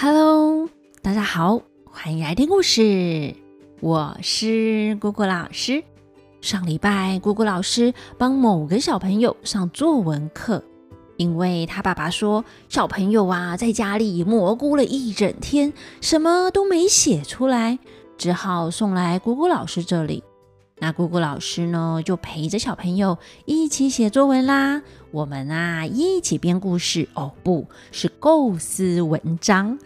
Hello，大家好，欢迎来听故事。我是姑姑老师。上礼拜，姑姑老师帮某个小朋友上作文课，因为他爸爸说小朋友啊在家里蘑菇了一整天，什么都没写出来，只好送来姑姑老师这里。那姑姑老师呢，就陪着小朋友一起写作文啦。我们啊，一起编故事哦，不是构思文章。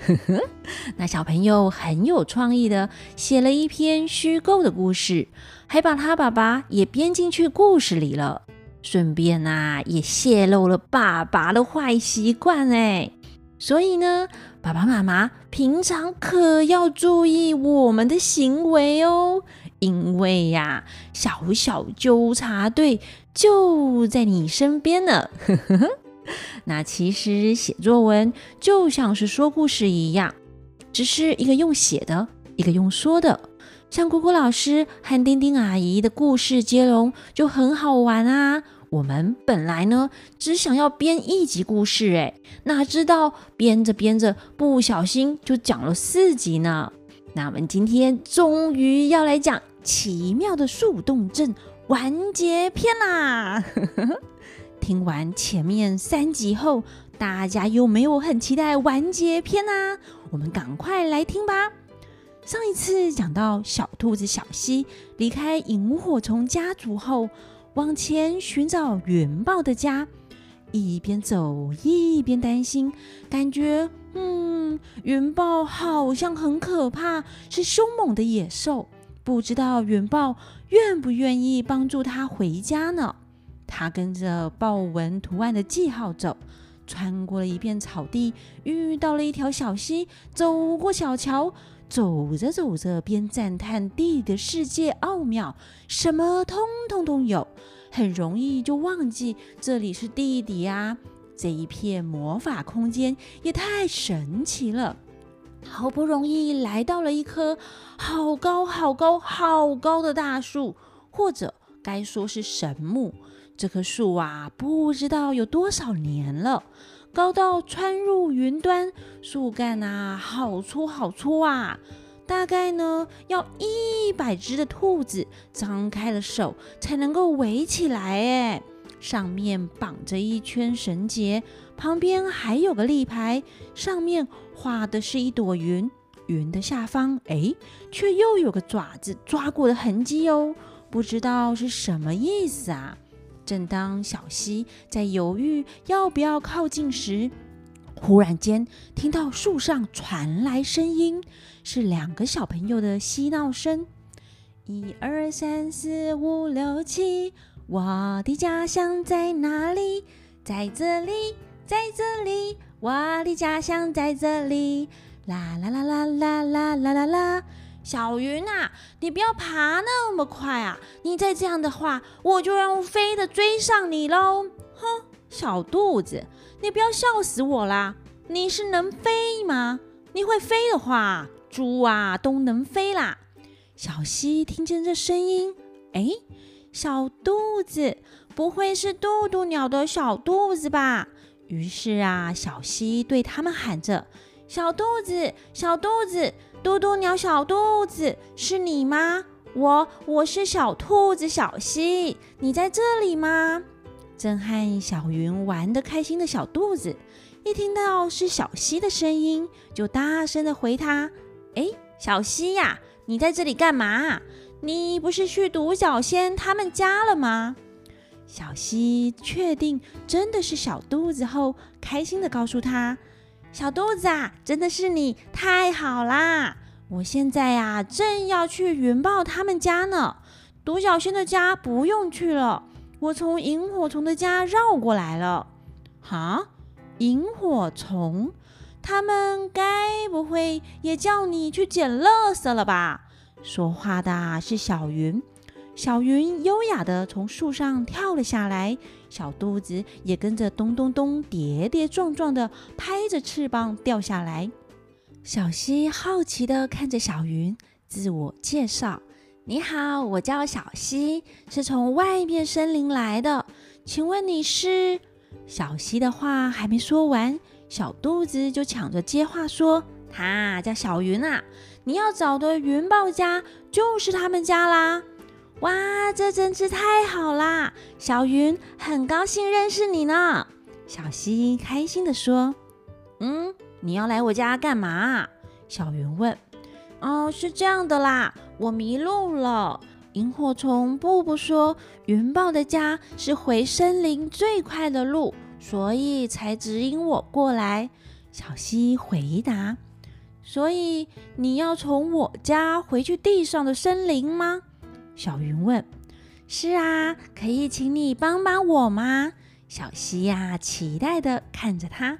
那小朋友很有创意的写了一篇虚构的故事，还把他爸爸也编进去故事里了。顺便啊，也泄露了爸爸的坏习惯哎。所以呢，爸爸妈妈平常可要注意我们的行为哦。因为呀，小小纠察队就在你身边呢。那其实写作文就像是说故事一样，只是一个用写的，一个用说的。像姑姑老师和丁丁阿姨的故事接龙就很好玩啊。我们本来呢只想要编一集故事，哎，哪知道编着编着不小心就讲了四集呢。那我们今天终于要来讲。奇妙的树洞镇完结篇啦！听完前面三集后，大家有没有很期待完结篇呢？我们赶快来听吧。上一次讲到小兔子小溪离开萤火虫家族后，往前寻找元豹的家，一边走一边担心，感觉嗯，元豹好像很可怕，是凶猛的野兽。不知道元豹愿不愿意帮助他回家呢？他跟着豹纹图案的记号走，穿过了一片草地，遇到了一条小溪，走过小桥，走着走着，边赞叹地的世界奥妙，什么通通都有，很容易就忘记这里是地底啊！这一片魔法空间也太神奇了。好不容易来到了一棵好高好高好高的大树，或者该说是神木。这棵树啊，不知道有多少年了，高到穿入云端，树干啊，好粗好粗啊！大概呢，要一百只的兔子张开了手才能够围起来。哎，上面绑着一圈绳结，旁边还有个立牌，上面。画的是一朵云，云的下方，哎，却又有个爪子抓过的痕迹哦，不知道是什么意思啊？正当小溪在犹豫要不要靠近时，忽然间听到树上传来声音，是两个小朋友的嬉闹声。一二三四五六七，我的家乡在哪里？在这里，在这里。我的家乡在这里，啦啦啦啦啦啦啦啦啦！小云啊，你不要爬那么快啊！你再这样的话，我就用飞的追上你喽！哼，小肚子，你不要笑死我啦！你是能飞吗？你会飞的话，猪啊都能飞啦！小溪听见这声音，哎，小肚子，不会是渡渡鸟的小肚子吧？于是啊，小溪对他们喊着：“小肚子，小肚子，嘟嘟鸟，小肚子，是你吗？我，我是小兔子小溪，你在这里吗？”正和小云玩得开心的小肚子，一听到是小溪的声音，就大声的回他：“哎，小溪呀，你在这里干嘛？你不是去独角仙他们家了吗？”小溪确定真的是小肚子后，开心的告诉他：“小肚子啊，真的是你，太好啦！我现在呀，正要去云豹他们家呢。独角仙的家不用去了，我从萤火虫的家绕过来了。哈，萤火虫，他们该不会也叫你去捡垃圾了吧？”说话的是小云。小云优雅的从树上跳了下来，小肚子也跟着咚咚咚、跌跌撞撞的拍着翅膀掉下来。小溪好奇的看着小云，自我介绍：“你好，我叫小溪，是从外面森林来的。请问你是？”小溪的话还没说完，小肚子就抢着接话说：“他叫小云啊。你要找的云豹家就是他们家啦。哇，这真是太好啦！小云很高兴认识你呢。小溪开心的说：“嗯，你要来我家干嘛？”小云问。“哦，是这样的啦，我迷路了。萤火虫布布说，云豹的家是回森林最快的路，所以才指引我过来。”小溪回答。“所以你要从我家回去地上的森林吗？”小云问。“是啊，可以请你帮帮我吗？”小溪呀，期待的看着他。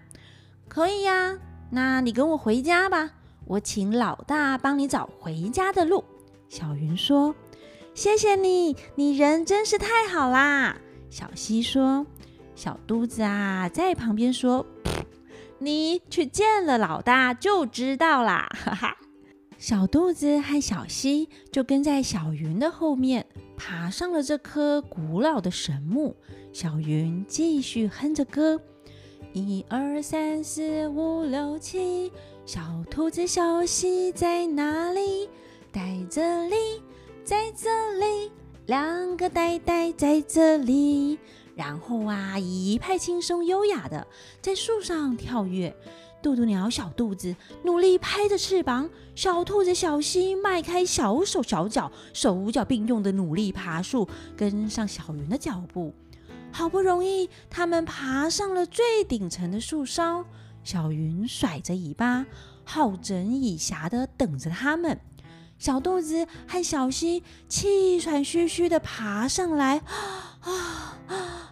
可以呀，那你跟我回家吧，我请老大帮你找回家的路。小云说：“谢谢你，你人真是太好啦。”小溪说：“小肚子啊，在旁边说，你去见了老大就知道啦。”哈哈。小肚子和小溪就跟在小云的后面，爬上了这棵古老的神木。小云继续哼着歌：一二三四五六七，小兔子小溪在哪里？在这里，在这里，两个呆呆在这里。然后啊，一派轻松优雅的在树上跳跃。渡渡鸟小肚子努力拍着翅膀，小兔子小溪迈开小手小脚，手脚并用的努力爬树，跟上小云的脚步。好不容易，他们爬上了最顶层的树梢。小云甩着尾巴，好整以暇的等着他们。小肚子和小溪气喘吁吁的爬上来，啊啊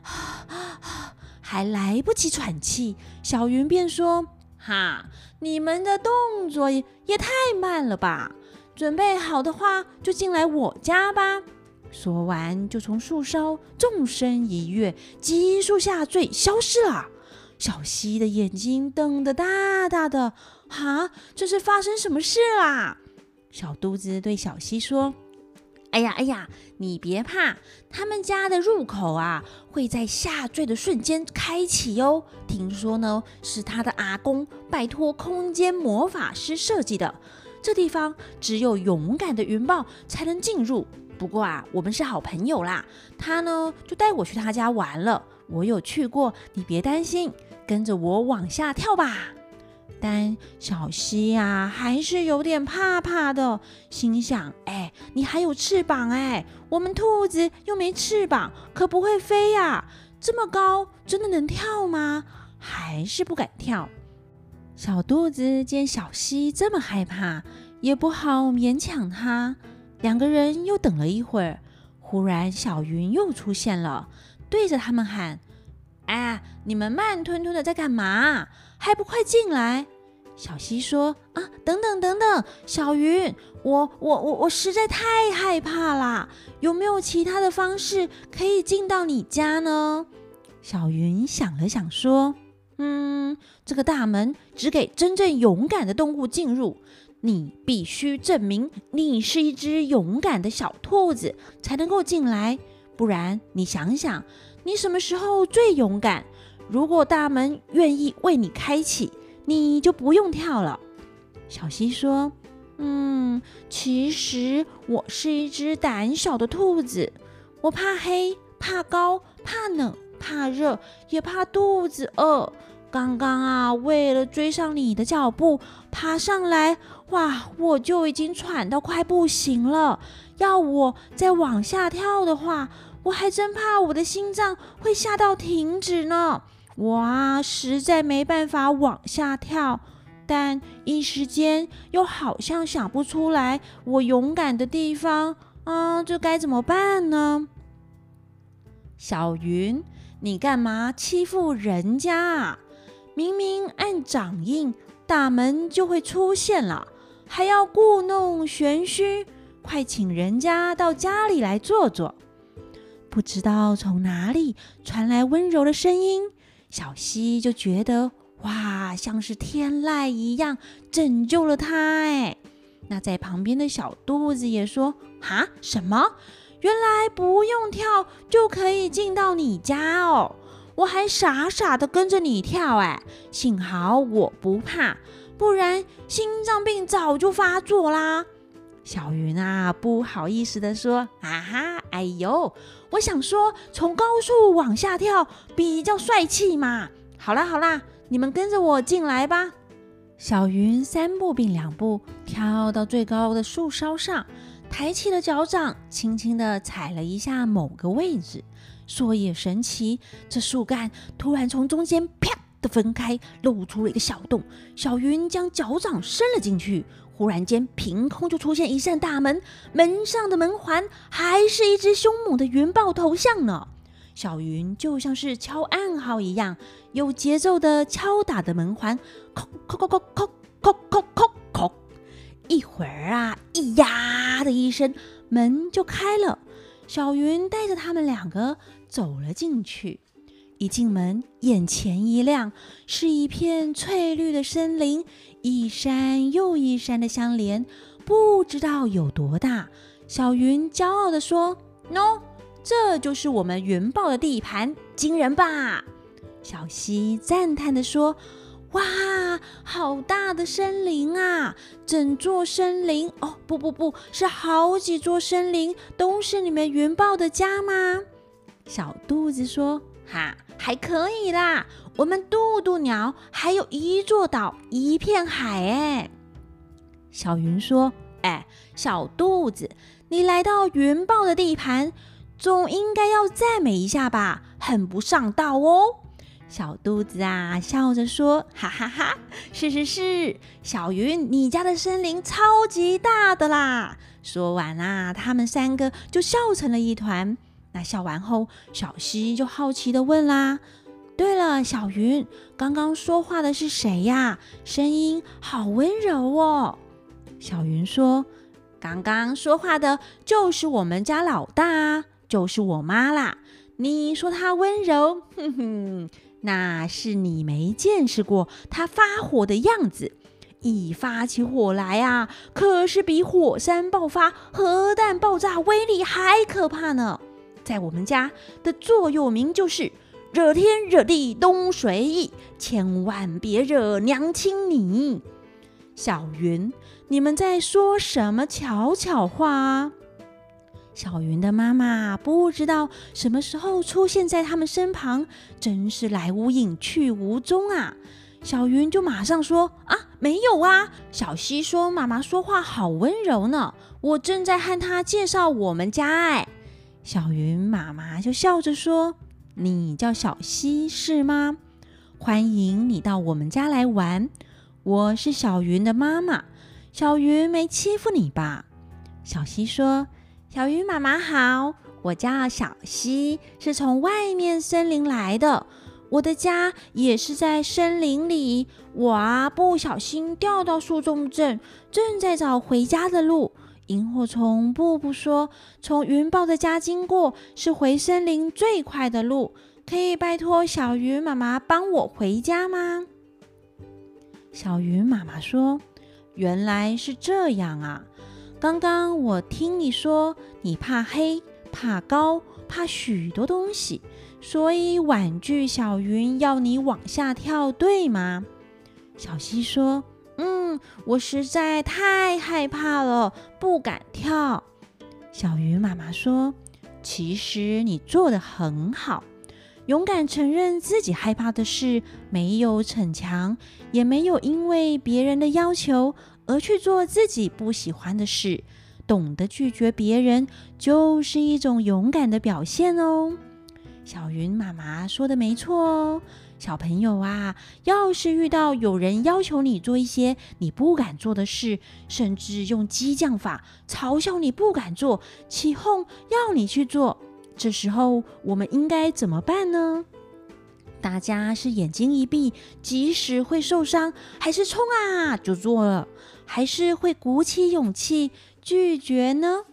啊！还来不及喘气，小云便说：“哈，你们的动作也太慢了吧？准备好的话，就进来我家吧。”说完，就从树梢纵身一跃，急速下坠，消失了。小溪的眼睛瞪得大大的，哈，这是发生什么事啦？小肚子对小溪说：“哎呀，哎呀，你别怕，他们家的入口啊，会在下坠的瞬间开启哦。听说呢，是他的阿公拜托空间魔法师设计的。这地方只有勇敢的云豹才能进入。”不过啊，我们是好朋友啦。他呢，就带我去他家玩了。我有去过，你别担心，跟着我往下跳吧。但小溪呀，还是有点怕怕的，心想：哎，你还有翅膀哎，我们兔子又没翅膀，可不会飞呀。这么高，真的能跳吗？还是不敢跳。小兔子见小溪这么害怕，也不好勉强他。两个人又等了一会儿，忽然小云又出现了，对着他们喊：“哎，你们慢吞吞的在干嘛？还不快进来！”小溪说：“啊，等等等等，小云，我我我我实在太害怕啦！有没有其他的方式可以进到你家呢？”小云想了想说：“嗯，这个大门只给真正勇敢的动物进入。”你必须证明你是一只勇敢的小兔子，才能够进来。不然，你想想，你什么时候最勇敢？如果大门愿意为你开启，你就不用跳了。小溪说：“嗯，其实我是一只胆小的兔子，我怕黑，怕高，怕冷，怕热，也怕肚子饿。刚刚啊，为了追上你的脚步，爬上来。”哇！我就已经喘到快不行了，要我再往下跳的话，我还真怕我的心脏会吓到停止呢。哇，实在没办法往下跳，但一时间又好像想不出来我勇敢的地方啊，这该怎么办呢？小云，你干嘛欺负人家啊？明明按掌印，大门就会出现了。还要故弄玄虚，快请人家到家里来坐坐。不知道从哪里传来温柔的声音，小溪就觉得哇，像是天籁一样拯救了他。哎，那在旁边的小肚子也说：“哈，什么？原来不用跳就可以进到你家哦！我还傻傻的跟着你跳，哎，幸好我不怕。”不然心脏病早就发作啦。小云啊，不好意思的说：“啊哈，哎呦，我想说从高处往下跳比较帅气嘛。好啦好啦，你们跟着我进来吧。”小云三步并两步跳到最高的树梢上，抬起了脚掌，轻轻的踩了一下某个位置。说也神奇，这树干突然从中间啪的分开，露出了一个小洞。小云将脚掌伸了进去。忽然间，凭空就出现一扇大门，门上的门环还是一只凶猛的云豹头像呢。小云就像是敲暗号一样，有节奏的敲打的门环，叩叩叩叩叩叩叩叩。一会儿啊，咿呀的一声，门就开了。小云带着他们两个走了进去。一进门，眼前一亮，是一片翠绿的森林，一山又一山的相连，不知道有多大。小云骄傲地说：“喏，这就是我们云豹的地盘，惊人吧？”小溪赞叹地说：“哇，好大的森林啊！整座森林……哦，不不不，是好几座森林，都是你们云豹的家吗？”小肚子说：“哈。”还可以啦，我们渡渡鸟还有一座岛，一片海哎。小云说：“哎，小肚子，你来到云豹的地盘，总应该要赞美一下吧？很不上道哦。”小肚子啊，笑着说：“哈哈哈，是是是，小云，你家的森林超级大的啦。”说完啦，他们三个就笑成了一团。那笑完后，小溪就好奇的问啦：“对了，小云，刚刚说话的是谁呀？声音好温柔哦。”小云说：“刚刚说话的就是我们家老大，就是我妈啦。你说她温柔，哼哼，那是你没见识过她发火的样子。一发起火来啊，可是比火山爆发、核弹爆炸威力还可怕呢。”在我们家的座右铭就是“惹天惹地东随意”，千万别惹娘亲你。小云，你们在说什么悄悄话？小云的妈妈不知道什么时候出现在他们身旁，真是来无影去无踪啊！小云就马上说：“啊，没有啊。”小溪说：“妈妈说话好温柔呢，我正在和她介绍我们家。”哎。小云妈妈就笑着说：“你叫小溪是吗？欢迎你到我们家来玩。我是小云的妈妈。小云没欺负你吧？”小溪说：“小云妈妈好，我叫小溪，是从外面森林来的。我的家也是在森林里。我啊，不小心掉到树中正，正在找回家的路。”萤火虫布布说：“从云豹的家经过是回森林最快的路，可以拜托小云妈妈帮我回家吗？”小云妈妈说：“原来是这样啊！刚刚我听你说你怕黑、怕高、怕许多东西，所以婉拒小云要你往下跳，对吗？”小溪说。嗯，我实在太害怕了，不敢跳。小鱼妈妈说：“其实你做的很好，勇敢承认自己害怕的事，没有逞强，也没有因为别人的要求而去做自己不喜欢的事。懂得拒绝别人，就是一种勇敢的表现哦。”小云妈妈说的没错哦。小朋友啊，要是遇到有人要求你做一些你不敢做的事，甚至用激将法嘲笑你不敢做，起哄要你去做，这时候我们应该怎么办呢？大家是眼睛一闭，即使会受伤，还是冲啊就做了，还是会鼓起勇气拒绝呢？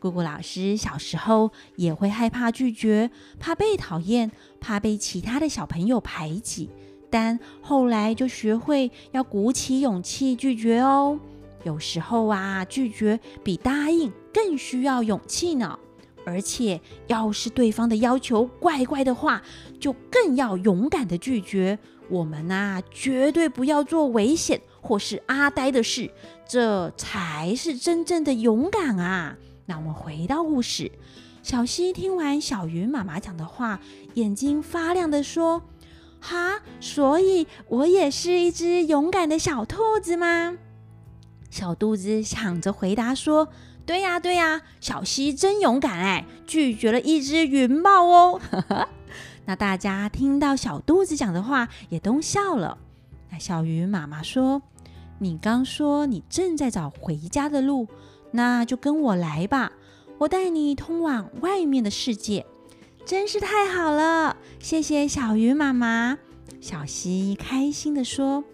姑姑老师小时候也会害怕拒绝，怕被讨厌，怕被其他的小朋友排挤，但后来就学会要鼓起勇气拒绝哦。有时候啊，拒绝比答应更需要勇气呢。而且，要是对方的要求怪怪的话，就更要勇敢的拒绝。我们啊，绝对不要做危险或是阿呆的事，这才是真正的勇敢啊！那我们回到故事，小溪听完小鱼妈妈讲的话，眼睛发亮的说：“哈，所以我也是一只勇敢的小兔子吗？”小肚子想着回答说：“对呀，对呀，小溪真勇敢哎，拒绝了一只云豹哦。”那大家听到小肚子讲的话，也都笑了。那小鱼妈妈说：“你刚说你正在找回家的路，那就跟我来吧，我带你通往外面的世界。”真是太好了，谢谢小鱼妈妈。小溪开心地说。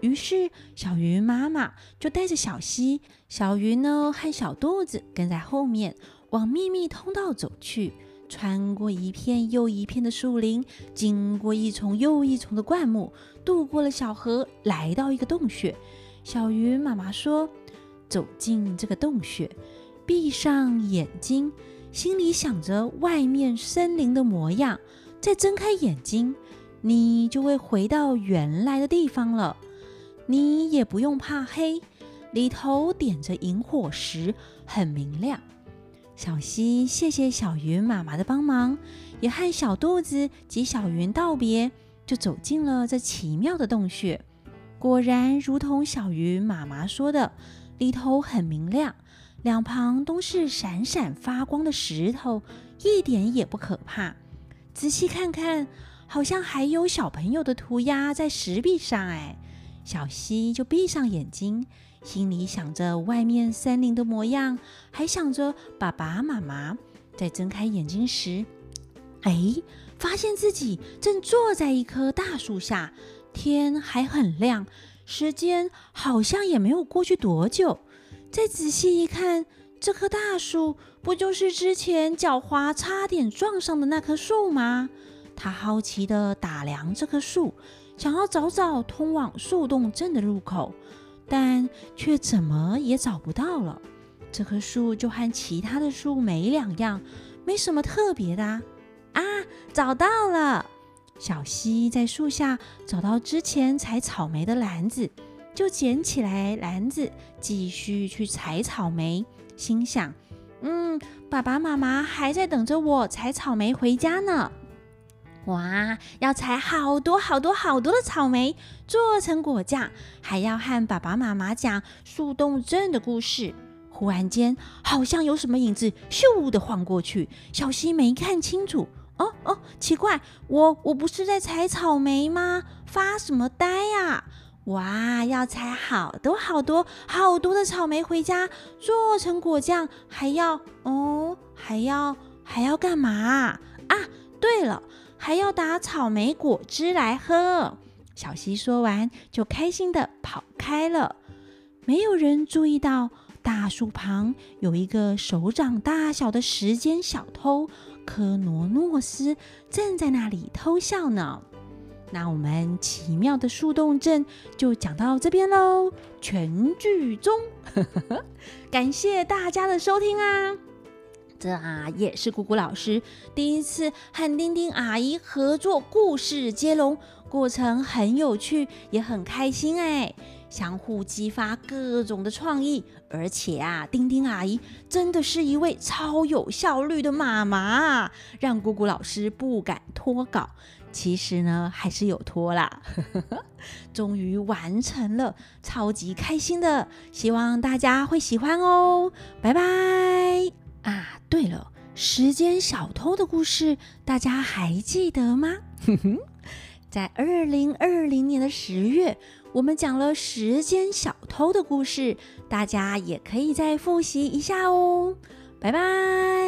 于是，小鱼妈妈就带着小溪、小鱼呢和小肚子跟在后面，往秘密通道走去。穿过一片又一片的树林，经过一丛又一丛的灌木，渡过了小河，来到一个洞穴。小鱼妈妈说：“走进这个洞穴，闭上眼睛，心里想着外面森林的模样，再睁开眼睛，你就会回到原来的地方了。你也不用怕黑，里头点着萤火石，很明亮。”小溪谢谢小云妈妈的帮忙，也和小肚子及小云道别，就走进了这奇妙的洞穴。果然，如同小云妈妈说的，里头很明亮，两旁都是闪闪发光的石头，一点也不可怕。仔细看看，好像还有小朋友的涂鸦在石壁上。哎，小溪就闭上眼睛。心里想着外面森林的模样，还想着爸爸妈妈。在睁开眼睛时，哎，发现自己正坐在一棵大树下，天还很亮，时间好像也没有过去多久。再仔细一看，这棵大树不就是之前脚滑差点撞上的那棵树吗？他好奇地打量这棵树，想要找找通往树洞镇的入口。但却怎么也找不到了。这棵树就和其他的树没两样，没什么特别的啊！找到了！小溪在树下找到之前采草莓的篮子，就捡起来篮子，继续去采草莓。心想：嗯，爸爸妈妈还在等着我采草莓回家呢。哇！要采好多好多好多的草莓，做成果酱，还要和爸爸妈妈讲树洞镇的故事。忽然间，好像有什么影子咻的晃过去，小溪没看清楚。哦哦，奇怪，我我不是在采草莓吗？发什么呆呀？哇！要采好多好多好多的草莓回家，做成果酱，还要哦，还要还要干嘛啊？对了。还要打草莓果汁来喝。小溪说完，就开心的跑开了。没有人注意到大树旁有一个手掌大小的时间小偷科罗诺斯正在那里偷笑呢。那我们奇妙的树洞镇就讲到这边喽，全剧终。感谢大家的收听啊！这啊也是姑姑老师第一次和丁丁阿姨合作故事接龙，过程很有趣，也很开心哎，相互激发各种的创意，而且啊，丁丁阿姨真的是一位超有效率的妈妈，让姑姑老师不敢拖稿。其实呢，还是有拖啦，终于完成了，超级开心的，希望大家会喜欢哦，拜拜。啊，对了，时间小偷的故事大家还记得吗？在二零二零年的十月，我们讲了时间小偷的故事大家也可以再复习一下哦。拜拜。